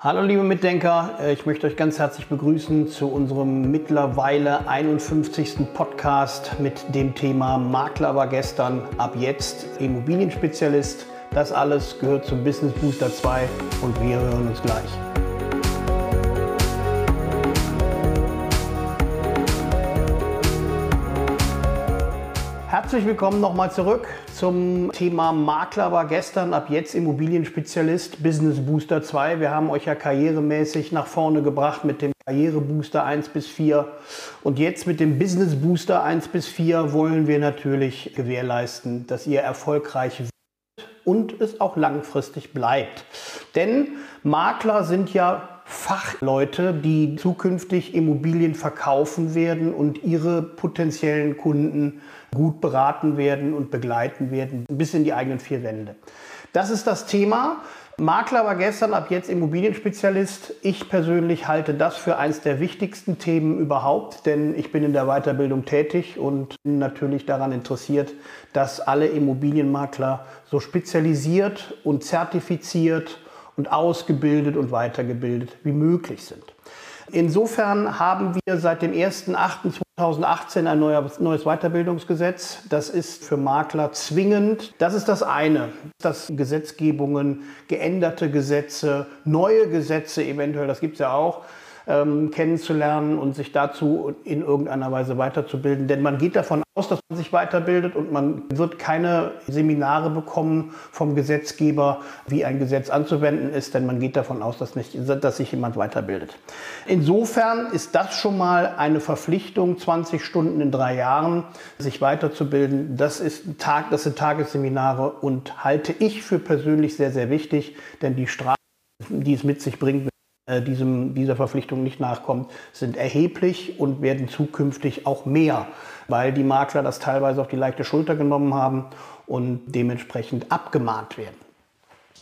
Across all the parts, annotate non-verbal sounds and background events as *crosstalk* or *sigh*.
Hallo liebe Mitdenker, äh, ich möchte euch ganz herzlich begrüßen zu unserem mittlerweile 51. Podcast mit dem Thema Makler war gestern, ab jetzt Immobilienspezialist. Das alles gehört zum Business Booster 2 und wir hören uns gleich. Herzlich willkommen nochmal zurück zum Thema Makler war gestern, ab jetzt Immobilienspezialist, Business Booster 2. Wir haben euch ja karrieremäßig nach vorne gebracht mit dem Karrierebooster 1 bis 4. Und jetzt mit dem Business Booster 1 bis 4 wollen wir natürlich gewährleisten, dass ihr erfolgreich wird und es auch langfristig bleibt. Denn Makler sind ja Fachleute, die zukünftig Immobilien verkaufen werden und ihre potenziellen Kunden gut beraten werden und begleiten werden, bis in die eigenen vier Wände. Das ist das Thema. Makler war gestern, ab jetzt Immobilienspezialist. Ich persönlich halte das für eines der wichtigsten Themen überhaupt, denn ich bin in der Weiterbildung tätig und bin natürlich daran interessiert, dass alle Immobilienmakler so spezialisiert und zertifiziert und ausgebildet und weitergebildet wie möglich sind. Insofern haben wir seit dem 1.8.2018 ein neues Weiterbildungsgesetz. Das ist für Makler zwingend. Das ist das eine, dass Gesetzgebungen, geänderte Gesetze, neue Gesetze eventuell, das gibt es ja auch, ähm, kennenzulernen und sich dazu in irgendeiner Weise weiterzubilden. Denn man geht davon aus, dass man sich weiterbildet und man wird keine Seminare bekommen vom Gesetzgeber, wie ein Gesetz anzuwenden ist, denn man geht davon aus, dass, nicht, dass sich jemand weiterbildet. Insofern ist das schon mal eine Verpflichtung, 20 Stunden in drei Jahren sich weiterzubilden. Das ist Tag, das sind Tagesseminare und halte ich für persönlich sehr, sehr wichtig, denn die Strafen, die es mit sich bringt, äh, diesem, dieser Verpflichtung nicht nachkommt, sind erheblich und werden zukünftig auch mehr, weil die Makler das teilweise auf die leichte Schulter genommen haben und dementsprechend abgemahnt werden.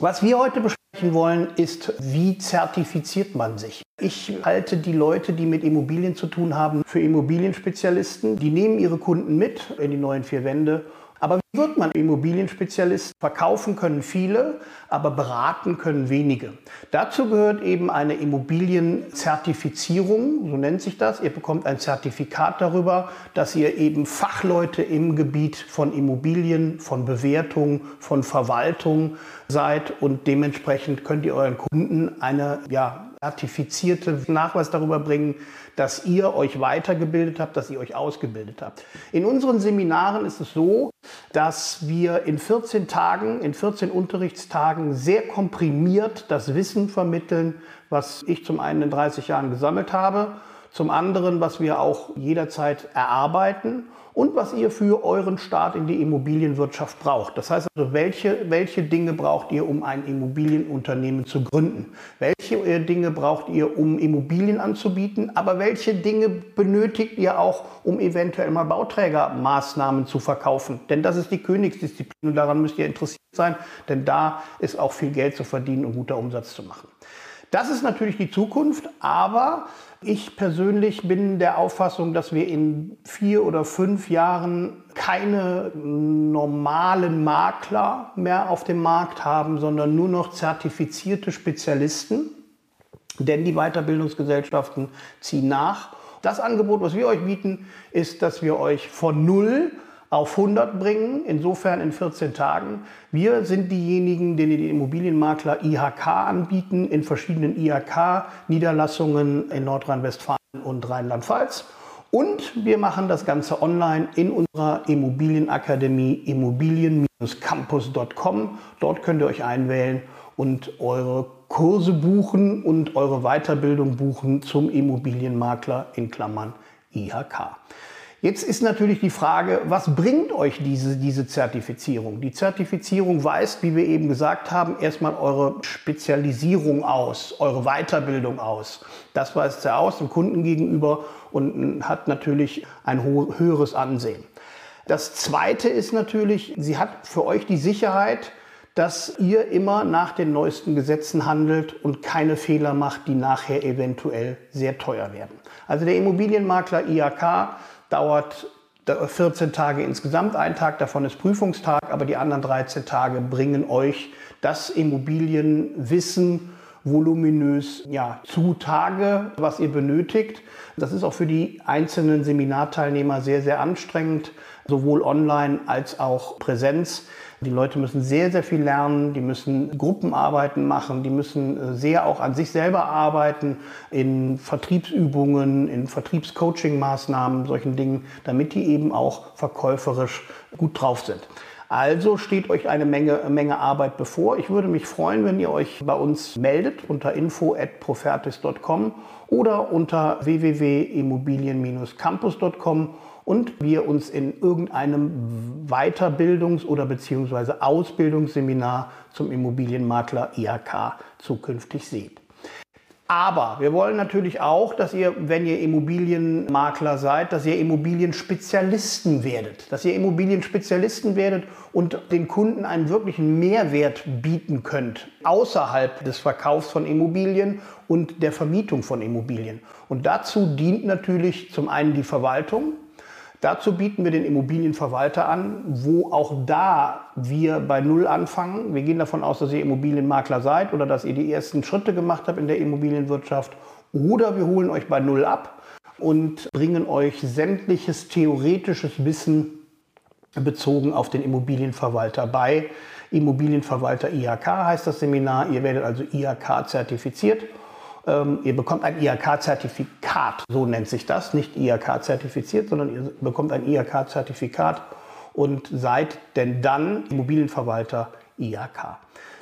Was wir heute besprechen wollen, ist, wie zertifiziert man sich? Ich halte die Leute, die mit Immobilien zu tun haben, für Immobilienspezialisten. Die nehmen ihre Kunden mit in die neuen vier Wände aber wie wird man Immobilienspezialist? Verkaufen können viele, aber beraten können wenige. Dazu gehört eben eine Immobilienzertifizierung, so nennt sich das. Ihr bekommt ein Zertifikat darüber, dass ihr eben Fachleute im Gebiet von Immobilien, von Bewertung, von Verwaltung seid und dementsprechend könnt ihr euren Kunden eine ja, zertifizierte Nachweis darüber bringen, dass ihr euch weitergebildet habt, dass ihr euch ausgebildet habt. In unseren Seminaren ist es so, dass wir in 14 Tagen, in 14 Unterrichtstagen sehr komprimiert das Wissen vermitteln, was ich zum einen in 30 Jahren gesammelt habe, zum anderen, was wir auch jederzeit erarbeiten und was ihr für euren Start in die Immobilienwirtschaft braucht. Das heißt also, welche, welche Dinge braucht ihr, um ein Immobilienunternehmen zu gründen? Welche äh, Dinge braucht ihr, um Immobilien anzubieten? Aber welche Dinge benötigt ihr auch, um eventuell mal Bauträgermaßnahmen zu verkaufen? Denn das ist die Königsdisziplin und daran müsst ihr interessiert sein, denn da ist auch viel Geld zu verdienen und guter Umsatz zu machen. Das ist natürlich die Zukunft, aber ich persönlich bin der Auffassung, dass wir in vier oder fünf Jahren keine normalen Makler mehr auf dem Markt haben, sondern nur noch zertifizierte Spezialisten. Denn die Weiterbildungsgesellschaften ziehen nach. Das Angebot, was wir euch bieten, ist, dass wir euch von null auf 100 bringen, insofern in 14 Tagen. Wir sind diejenigen, die die Immobilienmakler IHK anbieten, in verschiedenen IHK-Niederlassungen in Nordrhein-Westfalen und Rheinland-Pfalz. Und wir machen das Ganze online in unserer Immobilienakademie immobilien-campus.com. Dort könnt ihr euch einwählen und eure Kurse buchen und eure Weiterbildung buchen zum Immobilienmakler in Klammern IHK. Jetzt ist natürlich die Frage, was bringt euch diese, diese Zertifizierung? Die Zertifizierung weist, wie wir eben gesagt haben, erstmal eure Spezialisierung aus, eure Weiterbildung aus. Das weist sie aus dem Kunden gegenüber und hat natürlich ein höheres Ansehen. Das Zweite ist natürlich, sie hat für euch die Sicherheit, dass ihr immer nach den neuesten Gesetzen handelt und keine Fehler macht, die nachher eventuell sehr teuer werden. Also der Immobilienmakler IAK dauert 14 Tage insgesamt. Ein Tag davon ist Prüfungstag, aber die anderen 13 Tage bringen euch das Immobilienwissen, voluminös ja, zutage, was ihr benötigt. Das ist auch für die einzelnen Seminarteilnehmer sehr, sehr anstrengend, sowohl online als auch Präsenz. Die Leute müssen sehr, sehr viel lernen, die müssen Gruppenarbeiten machen, die müssen äh, sehr auch an sich selber arbeiten, in Vertriebsübungen, in Vertriebscoaching-Maßnahmen, solchen Dingen, damit die eben auch verkäuferisch gut drauf sind. Also steht euch eine Menge, Menge Arbeit bevor. Ich würde mich freuen, wenn ihr euch bei uns meldet unter info@profertis.com oder unter www.immobilien-campus.com und wir uns in irgendeinem Weiterbildungs- oder beziehungsweise Ausbildungsseminar zum Immobilienmakler IHK zukünftig sehen. Aber wir wollen natürlich auch, dass ihr, wenn ihr Immobilienmakler seid, dass ihr Immobilienspezialisten werdet. Dass ihr Immobilienspezialisten werdet und den Kunden einen wirklichen Mehrwert bieten könnt, außerhalb des Verkaufs von Immobilien und der Vermietung von Immobilien. Und dazu dient natürlich zum einen die Verwaltung, Dazu bieten wir den Immobilienverwalter an, wo auch da wir bei Null anfangen. Wir gehen davon aus, dass ihr Immobilienmakler seid oder dass ihr die ersten Schritte gemacht habt in der Immobilienwirtschaft. Oder wir holen euch bei Null ab und bringen euch sämtliches theoretisches Wissen bezogen auf den Immobilienverwalter bei. Immobilienverwalter IHK heißt das Seminar. Ihr werdet also IHK zertifiziert ähm, ihr bekommt ein IHK-Zertifikat, so nennt sich das, nicht IHK-zertifiziert, sondern ihr bekommt ein IHK-Zertifikat und seid denn dann Immobilienverwalter IHK.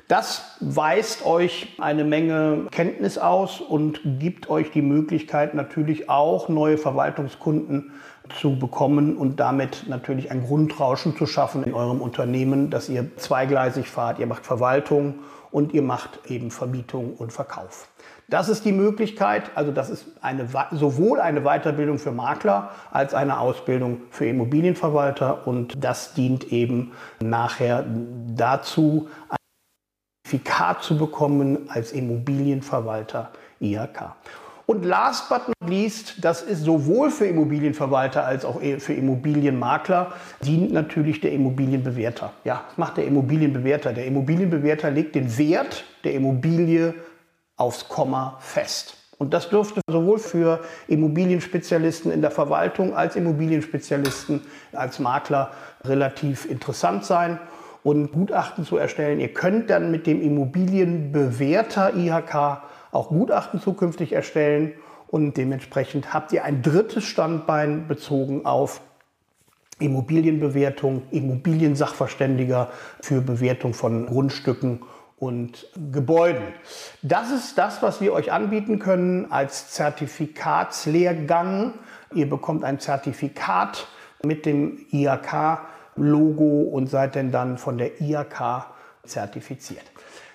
Das weist euch eine Menge Kenntnis aus und gibt euch die Möglichkeit natürlich auch neue Verwaltungskunden zu bekommen und damit natürlich ein Grundrauschen zu schaffen in eurem Unternehmen, dass ihr zweigleisig fahrt. Ihr macht Verwaltung und ihr macht eben Vermietung und Verkauf. Das ist die Möglichkeit, also das ist eine, sowohl eine Weiterbildung für Makler als eine Ausbildung für Immobilienverwalter und das dient eben nachher dazu, ein Zertifikat zu bekommen als Immobilienverwalter IHK. Und last but not least, das ist sowohl für Immobilienverwalter als auch für Immobilienmakler, dient natürlich der Immobilienbewerter. Ja, was macht der Immobilienbewerter? Der Immobilienbewerter legt den Wert der Immobilie aufs Komma fest. Und das dürfte sowohl für Immobilienspezialisten in der Verwaltung als Immobilienspezialisten als Makler relativ interessant sein und Gutachten zu erstellen. Ihr könnt dann mit dem Immobilienbewerter IHK auch Gutachten zukünftig erstellen und dementsprechend habt ihr ein drittes Standbein bezogen auf Immobilienbewertung, Immobiliensachverständiger für Bewertung von Grundstücken und Gebäuden. Das ist das, was wir euch anbieten können als Zertifikatslehrgang. Ihr bekommt ein Zertifikat mit dem IHK-Logo und seid denn dann von der IHK zertifiziert.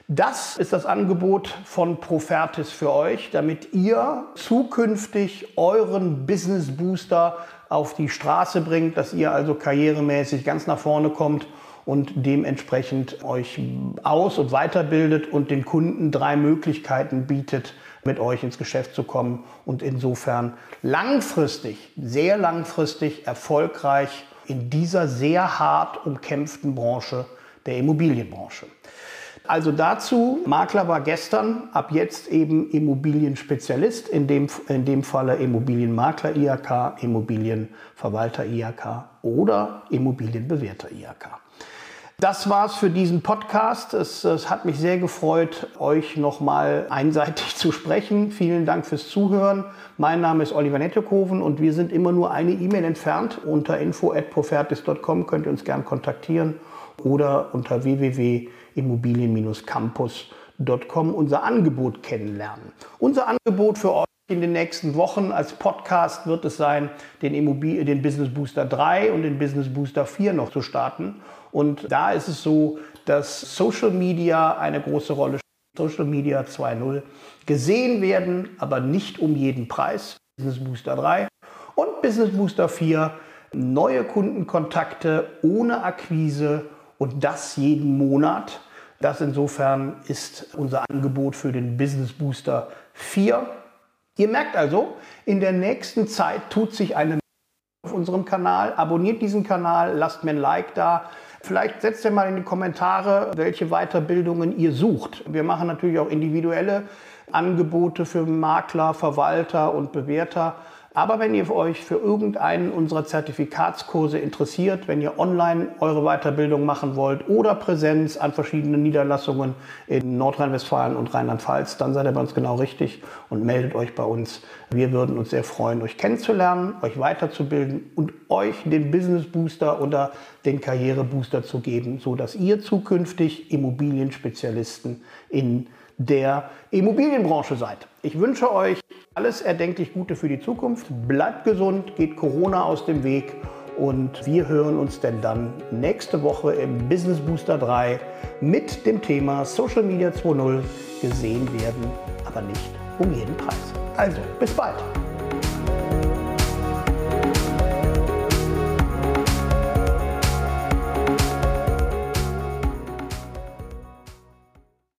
Das ist das Angebot von Profertis für euch, damit ihr zukünftig euren Business Booster auf die Straße bringt, dass ihr also karrieremäßig ganz nach vorne kommt und dementsprechend euch aus- und weiterbildet und den Kunden drei Möglichkeiten bietet, mit euch ins Geschäft zu kommen und insofern langfristig, sehr langfristig erfolgreich in dieser sehr hart umkämpften Branche der Immobilienbranche. Also dazu, Makler war gestern, ab jetzt eben Immobilienspezialist, in dem, in dem Falle Immobilienmakler IHK, Immobilienverwalter IHK oder Immobilienbewerter IHK. Das war's für diesen Podcast. Es, es hat mich sehr gefreut, euch nochmal einseitig *laughs* zu sprechen. Vielen Dank fürs Zuhören. Mein Name ist Oliver Nettekoven und wir sind immer nur eine E-Mail entfernt. Unter info.profertis.com könnt ihr uns gern kontaktieren oder unter www.immobilien-campus.com unser Angebot kennenlernen. Unser Angebot für euch in den nächsten Wochen als Podcast wird es sein, den, Immobil den Business Booster 3 und den Business Booster 4 noch zu starten. Und da ist es so, dass Social Media eine große Rolle spielt. Social Media 2.0 gesehen werden, aber nicht um jeden Preis. Business Booster 3 und Business Booster 4 neue Kundenkontakte ohne Akquise und das jeden Monat. Das insofern ist unser Angebot für den Business Booster 4. Ihr merkt also, in der nächsten Zeit tut sich eine auf unserem Kanal. Abonniert diesen Kanal, lasst mir ein Like da. Vielleicht setzt ihr mal in die Kommentare, welche Weiterbildungen ihr sucht. Wir machen natürlich auch individuelle Angebote für Makler, Verwalter und Bewerter. Aber wenn ihr euch für irgendeinen unserer Zertifikatskurse interessiert, wenn ihr online eure Weiterbildung machen wollt oder Präsenz an verschiedenen Niederlassungen in Nordrhein-Westfalen und Rheinland-Pfalz, dann seid ihr bei uns genau richtig und meldet euch bei uns. Wir würden uns sehr freuen, euch kennenzulernen, euch weiterzubilden und euch den Business Booster oder den Karriere Booster zu geben, so dass ihr zukünftig Immobilienspezialisten in der Immobilienbranche seid. Ich wünsche euch alles erdenklich Gute für die Zukunft. Bleibt gesund, geht Corona aus dem Weg und wir hören uns denn dann nächste Woche im Business Booster 3 mit dem Thema Social Media 2.0 gesehen werden, aber nicht um jeden Preis. Also, bis bald.